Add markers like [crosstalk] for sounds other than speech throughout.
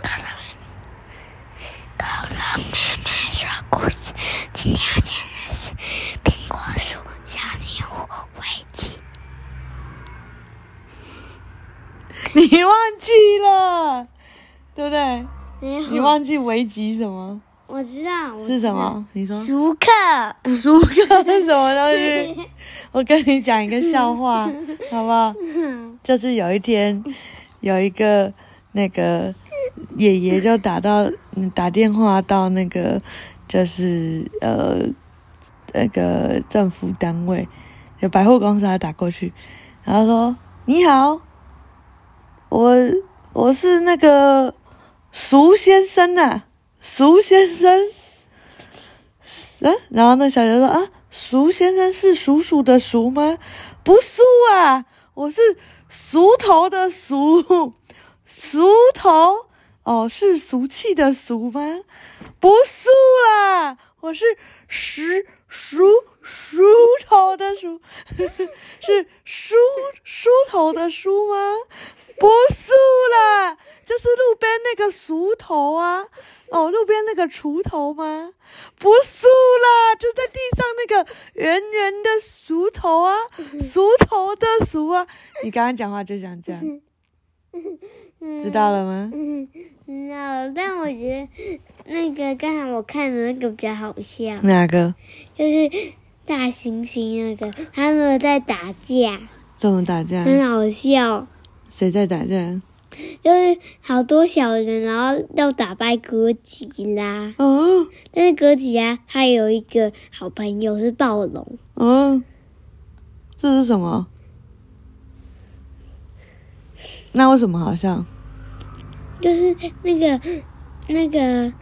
可乐可乐妈妈说故事，今天要讲的是苹果树小女巫危机。[laughs] 你忘记了，对不对？你忘记危机什么？我知道我是什么？你说熟客。熟客 [laughs] 是什么东西？[laughs] 我跟你讲一个笑话，好不好？就是有一天，有一个那个爷爷就打到打电话到那个就是呃那个政府单位，有百货公司，他打过去，然后说：“你好，我我是那个苏先生呐、苏先生。”嗯、然后那小姐说：“啊，苏先生是鼠鼠的叔吗？不是啊，我是熟头的熟，熟头哦，是俗气的俗吗？不俗啦，我是石梳梳头的梳，[laughs] 是梳梳头的梳吗？不是啦，就是路边那个熟头啊，哦，路边那个锄头吗？不是啦，就在地上那个圆圆的熟头啊，[laughs] 熟头的熟啊。你刚刚讲话就想这样，知道了吗？嗯，知道了，但我觉得那个刚才我看的那个比较好笑，哪个？就是大猩猩那个，他们在打架，怎么打架？很好笑。谁在打架？就是好多小人，然后要打败哥吉拉，哦但是哥吉拉他有一个好朋友是暴龙，哦，这是什么？那为什么好像？就是那个那个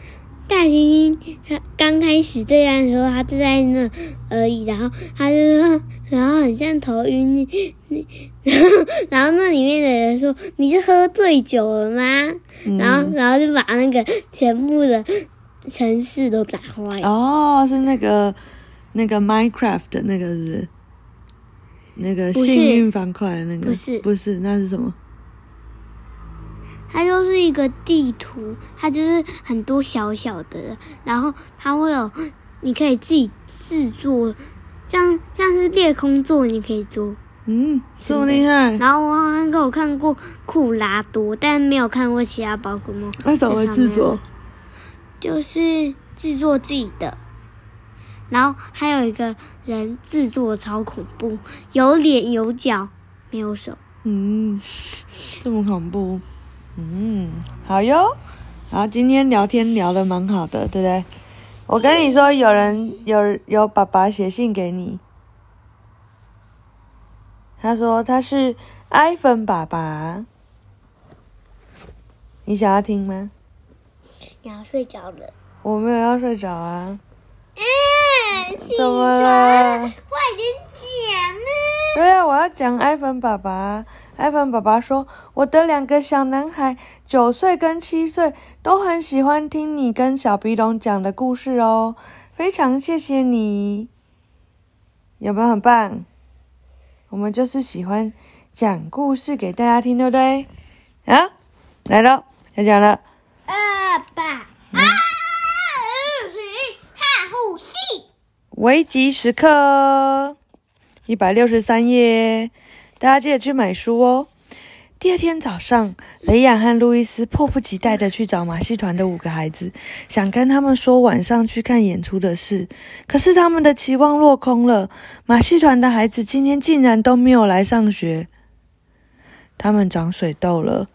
大猩猩，他刚开始对战的时候，他就在那而已，然后他就说，然后很像头晕，你你，然后然后那里面的人说你是喝醉酒了吗？嗯然后然后就把那个全部的城市都打坏。哦，是那个那个 Minecraft 的那个是是？那个幸运方块的那个不是不是，那是什么？它就是一个地图，它就是很多小小的，然后它会有，你可以自己制作，像像是裂空座，你可以做。嗯，这么厉害，然后我好像我看过库拉多，但没有看过其他宝可梦。那怎么制作？就是制作自己的，然后还有一个人制作超恐怖，有脸有脚，没有手。嗯，这么恐怖。嗯，好哟。好，今天聊天聊得蛮好的，对不对？我跟你说，有人有有爸爸写信给你，他说他是 iPhone 爸爸，你想要听吗？你要睡着了。我没有要睡着啊，嗯，怎么了？快点讲啊！对啊，我要讲 iPhone 爸爸。iPhone 爸爸说：“我的两个小男孩，九岁跟七岁，都很喜欢听你跟小鼻龙讲的故事哦，非常谢谢你，有没有很棒？我们就是喜欢讲故事给大家听，对不对？啊，来了，要讲了。爸爸啊，哈呼吸。危急时刻，一百六十三页，大家记得去买书哦。第二天早上，雷亚和路易斯迫不及待的去找马戏团的五个孩子，想跟他们说晚上去看演出的事。可是他们的期望落空了，马戏团的孩子今天竟然都没有来上学。他们长水痘了。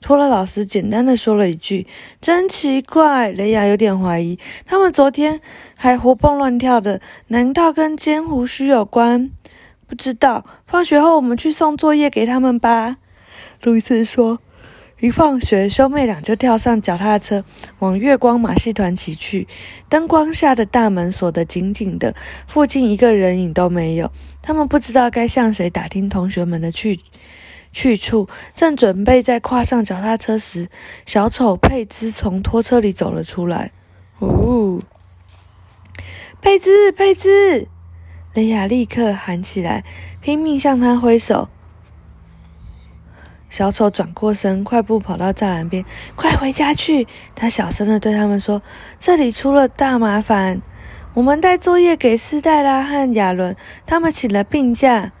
托拉老师简单的说了一句：“真奇怪。”雷亚有点怀疑，他们昨天还活蹦乱跳的，难道跟尖胡须有关？不知道。放学后我们去送作业给他们吧。路易斯说。一放学，兄妹俩就跳上脚踏车，往月光马戏团骑去。灯光下的大门锁得紧紧的，附近一个人影都没有。他们不知道该向谁打听同学们的去去处，正准备再跨上脚踏车时，小丑佩兹从拖车里走了出来。哦，佩兹，佩兹！雷亚立刻喊起来，拼命向他挥手。小丑转过身，快步跑到栅栏边，快回家去！他小声的对他们说：“这里出了大麻烦，我们带作业给斯黛拉和亚伦，他们请了病假。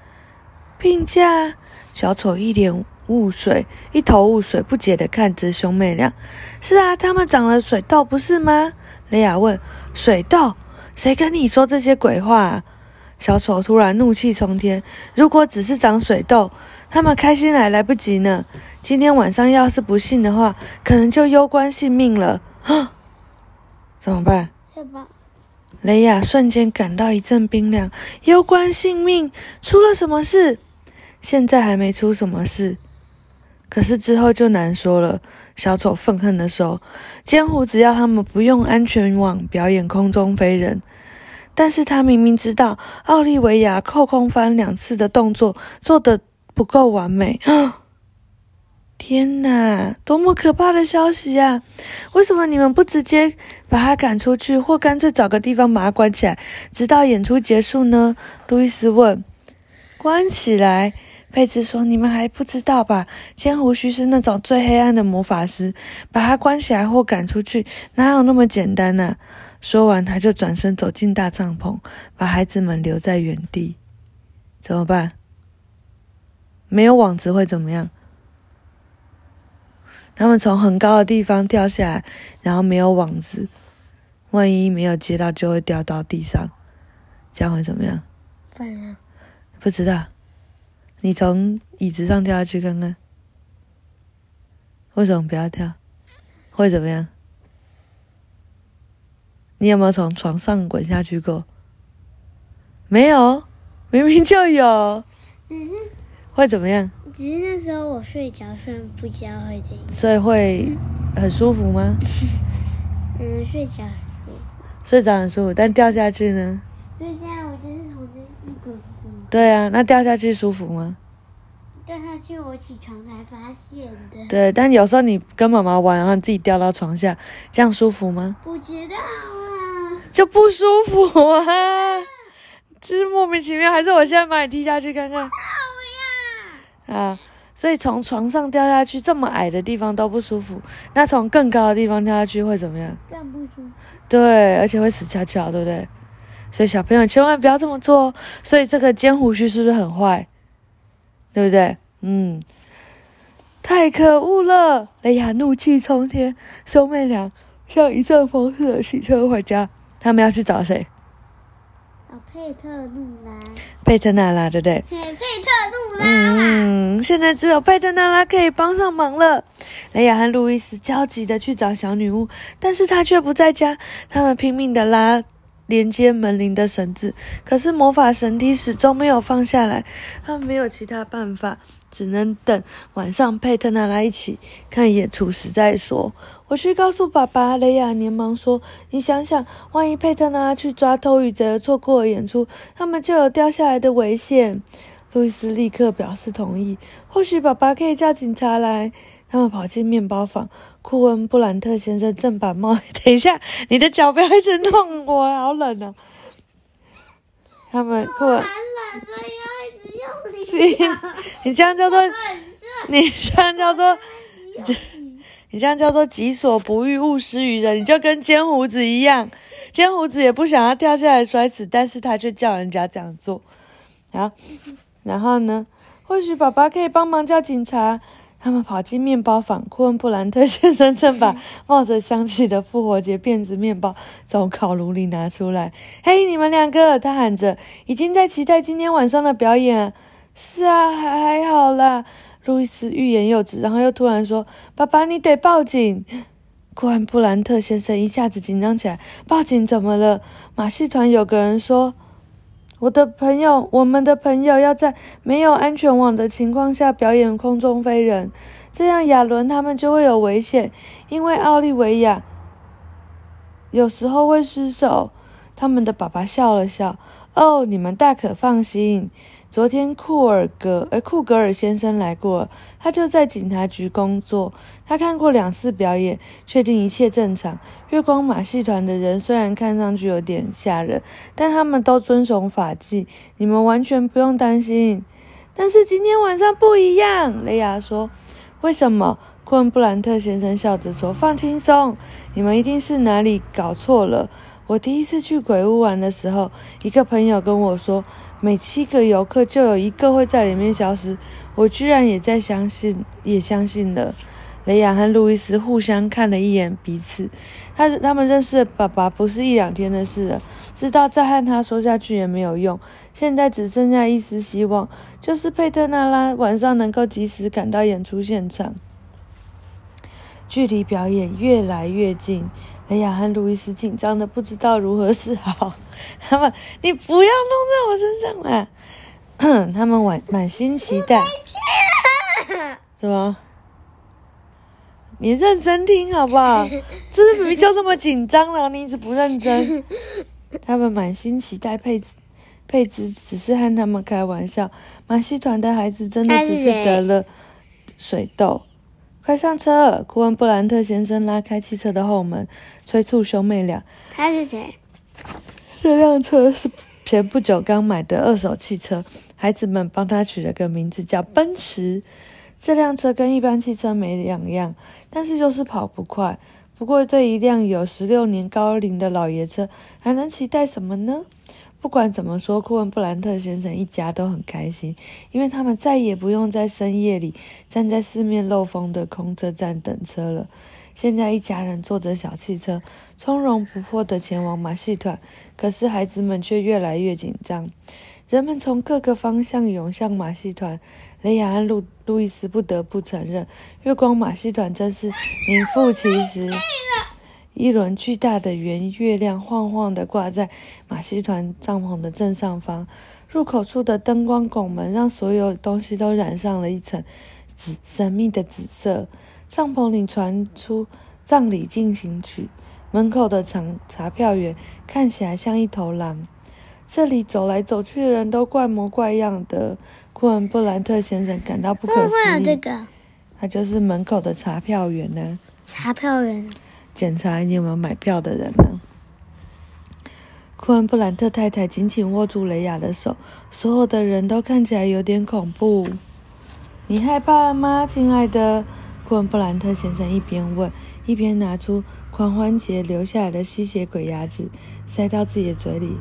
病假？”小丑一脸雾水，一头雾水，不解的看着兄妹俩。“是啊，他们长了水痘，不是吗？”雷亚问。“水痘？谁跟你说这些鬼话？”啊小丑突然怒气冲天：“如果只是长水痘……”他们开心来来不及呢。今天晚上要是不信的话，可能就攸关性命了。怎么办？雷亚瞬间感到一阵冰凉。攸关性命？出了什么事？现在还没出什么事，可是之后就难说了。小丑愤恨地说：“监护，只要他们不用安全网表演空中飞人，但是他明明知道奥利维亚扣空翻两次的动作做的。”不够完美！[gasps] 天哪，多么可怕的消息呀！为什么你们不直接把他赶出去，或干脆找个地方把他关起来，直到演出结束呢？路易斯问。关起来？佩兹说：“你们还不知道吧？尖胡须是那种最黑暗的魔法师，把他关起来或赶出去，哪有那么简单呢？”说完，他就转身走进大帐篷，把孩子们留在原地。怎么办？没有网子会怎么样？他们从很高的地方掉下来，然后没有网子，万一没有接到，就会掉到地上，这样会怎么样？不知道。你从椅子上跳下去看看，为什么不要跳？会怎么样？你有没有从床上滚下去过？没有，明明就有。嗯哼。会怎么样？只是那时候我睡着，虽然不知道会怎样。所以会很舒服吗？[laughs] 嗯，睡着很舒服。睡着很舒服，但掉下去呢？对啊，那掉下去舒服吗？掉下去我起床才发现的。对，但有时候你跟妈妈玩，然后自己掉到床下，这样舒服吗？不知道啊。就不舒服啊！[laughs] 就是莫名其妙，还是我现在把你踢下去看看？啊，所以从床上掉下去这么矮的地方都不舒服，那从更高的地方掉下去会怎么样？更不舒服。对，而且会死翘翘，对不对？所以小朋友千万不要这么做。所以这个尖胡须是不是很坏？对不对？嗯，太可恶了！雷亚怒气冲天，兄妹俩像一阵风似的骑车回家。他们要去找谁？佩特路拉，佩特娜拉，对不对？佩特路拉。嗯，现在只有佩特娜拉可以帮上忙了。雷亚和路易斯焦急的去找小女巫，但是她却不在家。他们拼命的拉连接门铃的绳子，可是魔法绳梯始终没有放下来。他们没有其他办法，只能等晚上佩特娜拉一起看演出时再说。我去告诉爸爸，雷亚连忙说：“你想想，万一佩特拉去抓偷鱼贼，错过了演出，他们就有掉下来的危险。”路易斯立刻表示同意。或许爸爸可以叫警察来。他们跑进面包房，库恩布兰特先生正把帽……等一下，你的脚不要一直弄我，好冷啊！他们库恩，所以要一直用力。[laughs] 你这样叫做，你这样叫做。你这样叫做己所不欲，勿施于人，你就跟尖胡子一样，尖胡子也不想要跳下来摔死，但是他却叫人家这样做。好，然后呢？或许爸爸可以帮忙叫警察。他们跑进面包房，库恩布兰特先生正把冒着香气的复活节辫子面包从烤炉里拿出来。嘿，你们两个！他喊着，已经在期待今天晚上的表演。是啊，还还好啦。路易斯欲言又止，然后又突然说：“爸爸，你得报警！”库恩布兰特先生一下子紧张起来：“报警怎么了？”马戏团有个人说：“我的朋友，我们的朋友要在没有安全网的情况下表演空中飞人，这样亚伦他们就会有危险，因为奥利维亚有时候会失手。”他们的爸爸笑了笑：“哦，你们大可放心。”昨天库尔格，呃，库格尔先生来过，他就在警察局工作。他看过两次表演，确定一切正常。月光马戏团的人虽然看上去有点吓人，但他们都遵守法纪，你们完全不用担心。但是今天晚上不一样。雷亚说：“为什么？”库恩布兰特先生笑着说：“放轻松，你们一定是哪里搞错了。我第一次去鬼屋玩的时候，一个朋友跟我说，每七个游客就有一个会在里面消失。我居然也在相信，也相信了。”雷亚和路易斯互相看了一眼彼此，他他们认识爸爸不是一两天的事了，知道再和他说下去也没有用。现在只剩下一丝希望，就是佩特纳拉晚上能够及时赶到演出现场。距离表演越来越近，雷亚和路易斯紧张的不知道如何是好。他们，你不要弄在我身上啊。[clears throat] 他们满满心期待。怎么？你认真听好不好？这是明明就那么紧张了，你一直不认真。他们满心期待佩佩兹只是和他们开玩笑。马戏团的孩子真的只是得了水痘。快上车！库恩布兰特先生拉开汽车的后门，催促兄妹俩。他是谁？这辆车是前不久刚买的二手汽车，孩子们帮他取了个名字叫奔驰。这辆车跟一般汽车没两样，但是就是跑不快。不过对一辆有十六年高龄的老爷车，还能期待什么呢？不管怎么说，库恩布兰特先生一家都很开心，因为他们再也不用在深夜里站在四面漏风的空车站等车了。现在一家人坐着小汽车，从容不迫地前往马戏团。可是孩子们却越来越紧张，人们从各个方向涌向马戏团。雷亚和路路易斯不得不承认，月光马戏团真是名副其实。一轮巨大的圆月亮晃晃地挂在马戏团帐篷的正上方，入口处的灯光拱门让所有东西都染上了一层紫神秘的紫色。帐篷里传出葬礼进行曲，门口的查查票员看起来像一头狼。这里走来走去的人都怪模怪样的，库恩布兰特先生感到不可思议。这个，他就是门口的查票员呢。查票员。检查你有没有买票的人呢？库恩布兰特太太紧紧握住雷亚的手，所有的人都看起来有点恐怖。你害怕了吗，亲爱的？库恩布兰特先生一边问，一边拿出狂欢节留下来的吸血鬼牙齿，塞到自己的嘴里。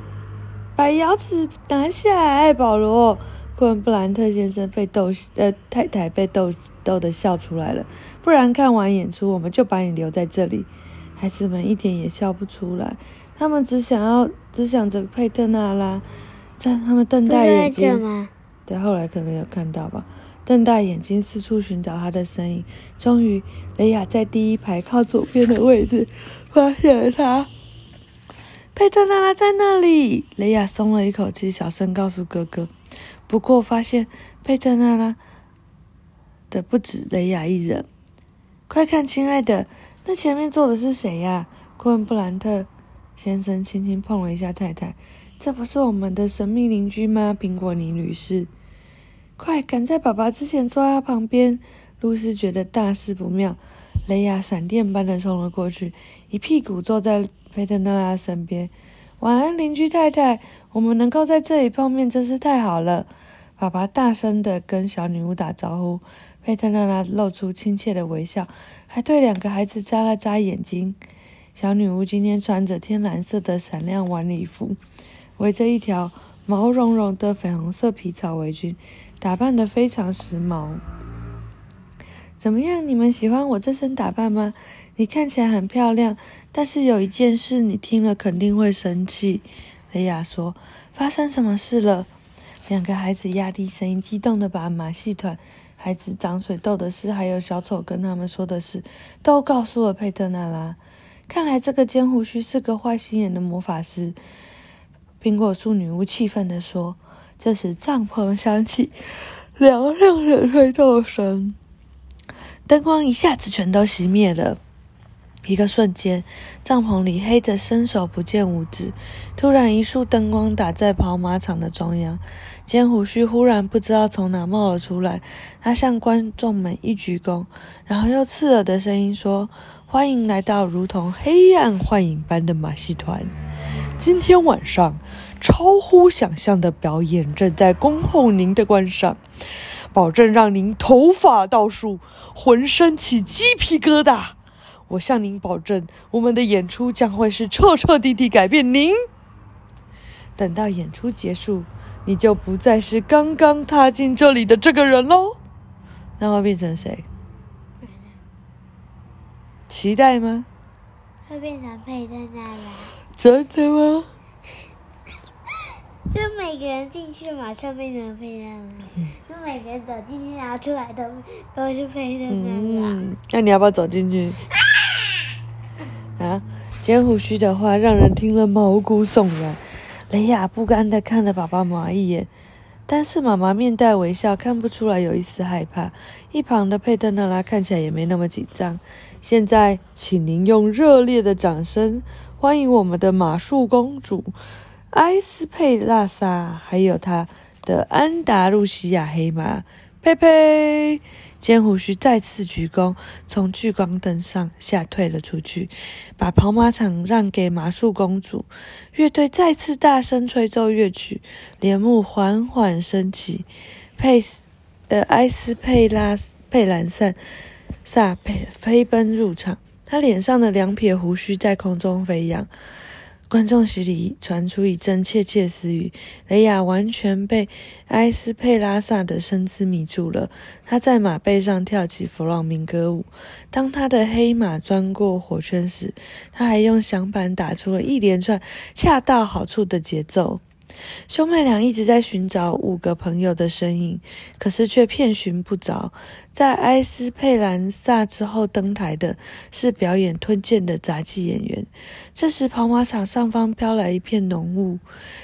把牙齿拿下来，保罗。库恩布兰特先生被逗，呃，太太被逗逗的笑出来了。不然看完演出，我们就把你留在这里。孩子们一点也笑不出来，他们只想要，只想着佩特纳拉。在他们瞪大眼睛，对，后来可能有看到吧，瞪大眼睛四处寻找他的身影。终于，雷亚在第一排靠左边的位置发现了他。佩特娜拉在那里，雷亚松了一口气，小声告诉哥哥。不过，发现佩特娜拉的不止雷亚一人。快看，亲爱的！那前面坐的是谁呀？库恩布兰特先生轻轻碰了一下太太，这不是我们的神秘邻居吗？苹果尼女士，快赶在爸爸之前坐他旁边。露丝觉得大事不妙，雷亚闪电般的冲了过去，一屁股坐在佩特纳拉身边。晚安，邻居太太，我们能够在这里碰面真是太好了。爸爸大声的跟小女巫打招呼。佩特娜拉露出亲切的微笑，还对两个孩子眨了眨眼睛。小女巫今天穿着天蓝色的闪亮晚礼服，围着一条毛茸茸的粉红色皮草围巾，打扮得非常时髦。怎么样？你们喜欢我这身打扮吗？你看起来很漂亮，但是有一件事你听了肯定会生气。雷亚说：“发生什么事了？”两个孩子压低声音，激动地把马戏团。孩子长水痘的事，还有小丑跟他们说的事，都告诉了佩特纳拉。看来这个尖胡须是个坏心眼的魔法师。苹果树女巫气愤地说。这时帐篷响起嘹亮的吹奏声，灯光一下子全都熄灭了。一个瞬间，帐篷里黑得伸手不见五指。突然，一束灯光打在跑马场的中央。尖胡须忽然不知道从哪冒了出来，他向观众们一鞠躬，然后用刺耳的声音说：“欢迎来到如同黑暗幻影般的马戏团。今天晚上，超乎想象的表演正在恭候您的观赏，保证让您头发倒竖，浑身起鸡皮疙瘩。我向您保证，我们的演出将会是彻彻底底改变您。等到演出结束，你就不再是刚刚踏进这里的这个人喽。那会变成谁？期待吗？会变成佩特娜拉，真的吗？就每个人进去马上变成佩特娜，就每个人走进去然后出来都都是佩特娜拉。嗯，那你要不要走进去？啊，啊剪胡须的话让人听了毛骨悚然。雷亚不甘地看了爸爸妈妈一眼，但是妈妈面带微笑，看不出来有一丝害怕。一旁的佩特娜拉看起来也没那么紧张。现在，请您用热烈的掌声欢迎我们的马术公主埃斯佩拉萨，还有她的安达路西亚黑马佩佩。尖胡须再次鞠躬，从聚光灯上下退了出去，把跑马场让给马术公主。乐队再次大声吹奏乐曲，帘幕缓缓升起。佩斯，呃，埃斯佩拉佩兰萨萨佩飞奔入场，他脸上的两撇胡须在空中飞扬。观众席里传出一阵窃窃私语。雷亚完全被埃斯佩拉萨的身姿迷住了。他在马背上跳起弗朗明哥舞。当他的黑马钻过火圈时，他还用响板打出了一连串恰到好处的节奏。兄妹俩一直在寻找五个朋友的身影，可是却遍寻不着。在埃斯佩兰萨之后登台的是表演吞剑的杂技演员。这时，跑马场上方飘来一片浓雾，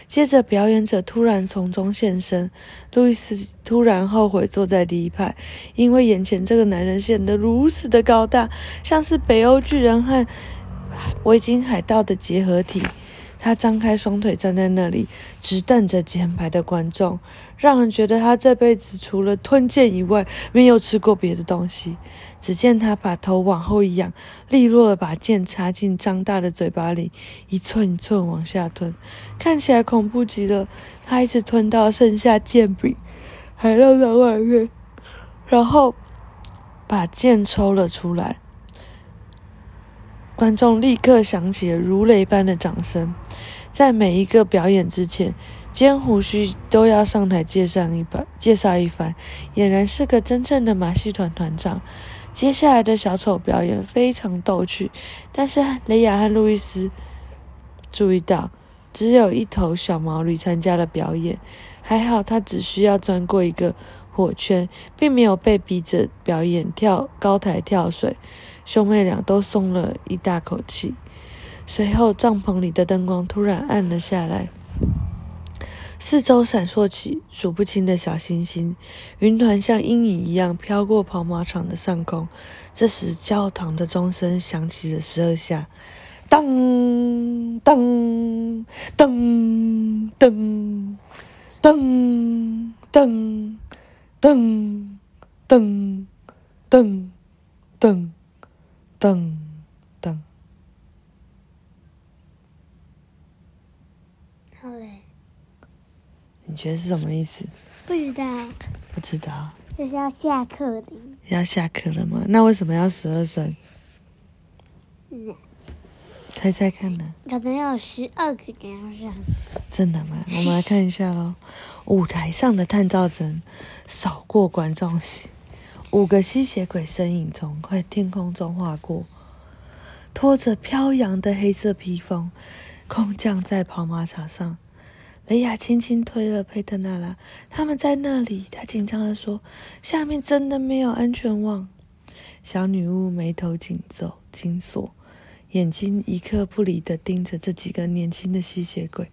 接着表演者突然从中现身。路易斯突然后悔坐在第一排，因为眼前这个男人显得如此的高大，像是北欧巨人和维京海盗的结合体。他张开双腿站在那里，直瞪着前排的观众，让人觉得他这辈子除了吞剑以外，没有吃过别的东西。只见他把头往后一仰，利落的把剑插进张大的嘴巴里，一寸一寸往下吞，看起来恐怖极了。他一直吞到剩下剑柄还露在外面，然后把剑抽了出来。观众立刻响起了如雷般的掌声。在每一个表演之前，尖胡须都要上台介绍一番，介绍一番，俨然是个真正的马戏团团长。接下来的小丑表演非常逗趣，但是雷亚和路易斯注意到，只有一头小毛驴参加了表演。还好他只需要钻过一个火圈，并没有被逼着表演跳高台跳水。兄妹俩都松了一大口气。随后，帐篷里的灯光突然暗了下来，四周闪烁起数不清的小星星，云团像阴影一样飘过跑马场的上空。这时，教堂的钟声响起了十二下，当当当当当当当当当当。噔噔，好嘞。你觉得是什么意思？不知道。不知道。就是要下课了。要下课了吗？那为什么要十二声？嗯。猜猜看呢？可能有十二个人要上。真的吗？我们来看一下喽。舞台上的探照灯扫过观众席。五个吸血鬼身影从快天空中划过，拖着飘扬的黑色披风，空降在跑马场上。雷亚轻轻推了佩特娜拉，他们在那里。他紧张地说：“下面真的没有安全网。”小女巫眉头紧皱紧锁，眼睛一刻不离地盯着这几个年轻的吸血鬼。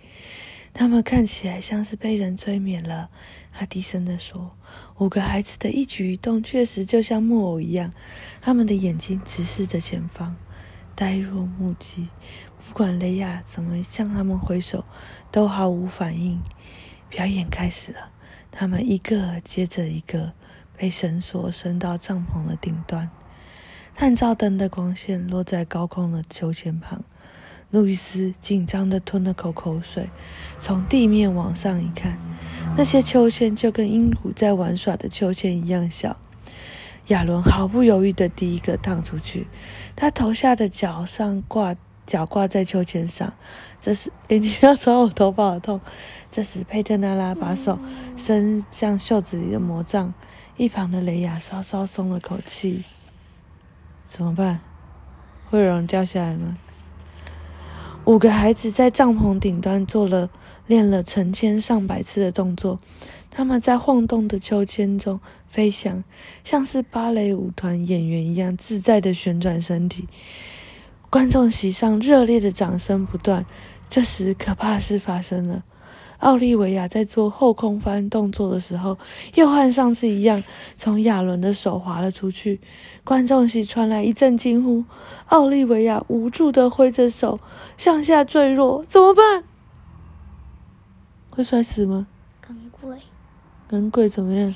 他们看起来像是被人催眠了。他低声地说：“五个孩子的一举一动确实就像木偶一样，他们的眼睛直视着前方，呆若木鸡。不管雷亚怎么向他们挥手，都毫无反应。表演开始了，他们一个接着一个被绳索伸到帐篷的顶端，探照灯的光线落在高空的秋千旁。路易斯紧张的吞了口口水，从地面往上一看，那些秋千就跟鹦鹉在玩耍的秋千一样小。亚伦毫不犹豫的第一个荡出去，他头下的脚上挂脚挂在秋千上。这时，诶，你不要抓我头发，好痛！这时，佩特拉拉把手伸向袖子里的魔杖，一旁的雷亚稍稍松了口气。怎么办？会有人掉下来吗？五个孩子在帐篷顶端做了练了成千上百次的动作，他们在晃动的秋千中飞翔，像是芭蕾舞团演员一样自在的旋转身体。观众席上热烈的掌声不断。这时，可怕事发生了。奥利维亚在做后空翻动作的时候，又和上次一样，从亚伦的手滑了出去。观众席传来一阵惊呼。奥利维亚无助的挥着手，向下坠落。怎么办？会摔死吗？耿鬼，耿鬼怎么样？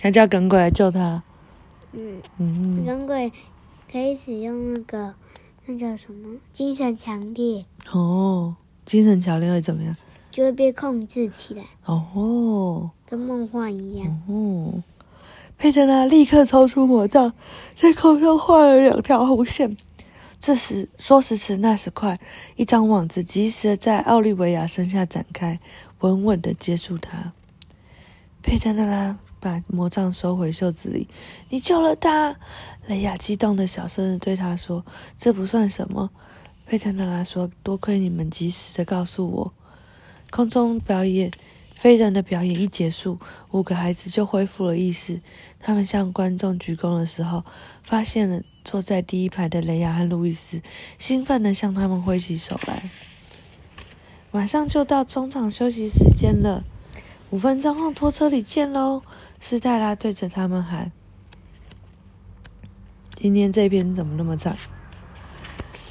还叫耿鬼来救他。嗯，嗯，耿鬼可以使用那个那叫什么精神强烈，哦，精神强烈会怎么样？就会被控制起来，哦。跟梦幻一样。哦，佩特拉立刻抽出魔杖，在空中画了两条红线。这时说时迟，那时快，一张网子及时的在奥利维亚身下展开，稳稳的接住他。佩特拉把魔杖收回袖子里。“你救了他！”雷亚激动的小声的对他说。“这不算什么。”佩特娜拉说，“多亏你们及时的告诉我。”空中表演。飞人的表演一结束，五个孩子就恢复了意识。他们向观众鞠躬的时候，发现了坐在第一排的雷亚和路易斯，兴奋地向他们挥起手来。马上就到中场休息时间了，五分钟后拖车里见喽！斯黛拉对着他们喊：“今天这篇怎么那么长？”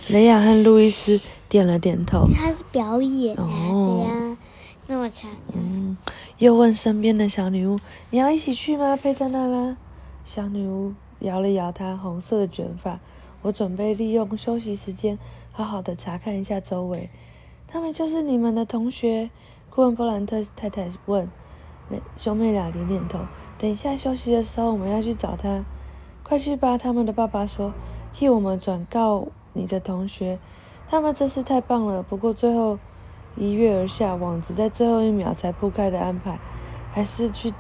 雷亚和路易斯点了点头。他是表演还是呀？那么长。嗯，又问身边的小女巫：“你要一起去吗，佩特娜拉？”小女巫摇了摇她红色的卷发。我准备利用休息时间，好好的查看一下周围。他们就是你们的同学？顾问布兰特太太问。兄妹俩点点头。等一下休息的时候，我们要去找他。快去吧！他们的爸爸说：“替我们转告你的同学，他们真是太棒了。”不过最后。一跃而下，网子在最后一秒才铺开的安排，还是去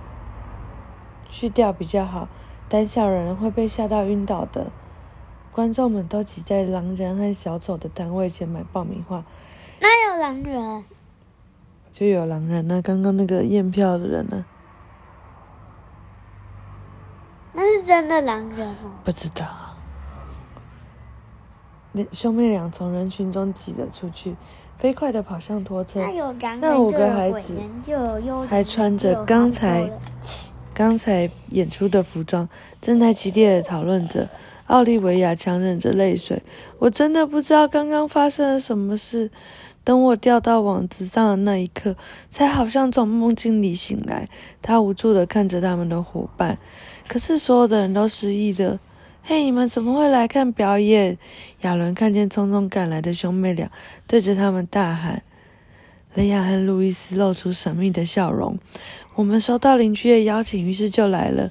去掉比较好。胆小人会被吓到晕倒的。观众们都挤在狼人和小丑的摊位前买爆米花。哪有狼人？就有狼人呢，刚刚那个验票的人呢？那是真的狼人哦。不知道。那兄妹俩从人群中挤了出去。飞快地跑向拖车，那五个孩子还穿着刚才刚才演出的服装，正在激烈的讨论着。奥利维亚强忍着泪水：“我真的不知道刚刚发生了什么事。等我掉到网子上的那一刻，才好像从梦境里醒来。”他无助地看着他们的伙伴，可是所有的人都失忆了。嘿，你们怎么会来看表演？亚伦看见匆匆赶来的兄妹俩，对着他们大喊。雷亚和路易斯露出神秘的笑容。我们收到邻居的邀请，于是就来了。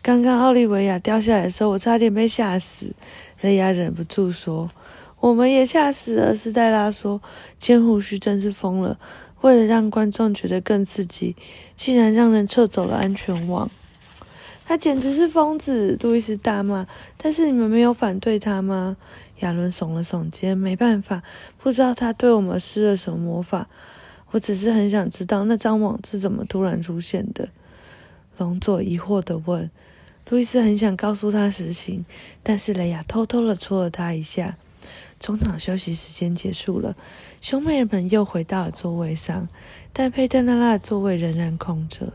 刚刚奥利维亚掉下来的时候，我差点被吓死。雷亚忍不住说：“我们也吓死了。”斯黛拉说：“尖胡须真是疯了，为了让观众觉得更刺激，竟然让人撤走了安全网。”他简直是疯子！路易斯大骂。但是你们没有反对他吗？亚伦耸了耸肩，没办法，不知道他对我们施了什么魔法。我只是很想知道那张网是怎么突然出现的。龙佐疑惑地问。路易斯很想告诉他实情，但是雷亚偷偷地戳了他一下。中场休息时间结束了，兄妹们又回到了座位上，但佩特拉拉的座位仍然空着。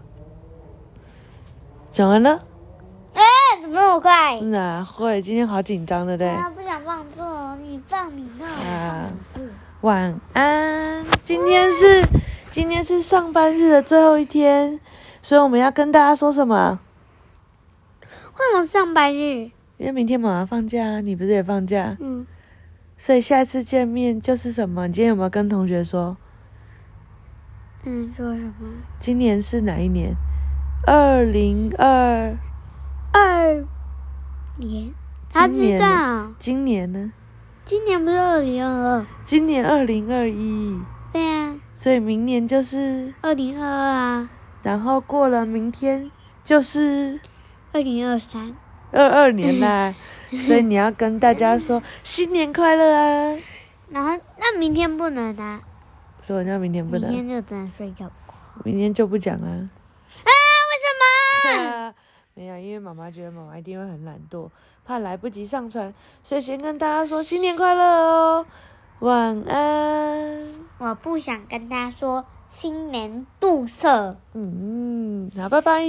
讲完了，哎，怎么那么快？哪会？今天好紧张的嘞！不想放错，你放你那。啊，晚安。今天是今天是上班日的最后一天，所以我们要跟大家说什么？为什么上班日？因为明天妈妈放假，你不是也放假？嗯。所以下次见面就是什么？你今天有没有跟同学说？嗯，说什么？今年是哪一年？二零二二年？他知道。今年呢？今年不是二零二二？今年二零二一。对呀。所以明年就是二零二二啊。然后过了明天就是二零二三。二二年啦，[laughs] 所以你要跟大家说 [laughs] 新年快乐啊！然后那明天不能啊？说人家明天不能。明天就只能睡觉。明天就不讲了。啊？为什么？没有，因为妈妈觉得妈妈一定会很懒惰，怕来不及上传，所以先跟大家说新年快乐哦，晚安。我不想跟他说新年度色。嗯，好拜拜。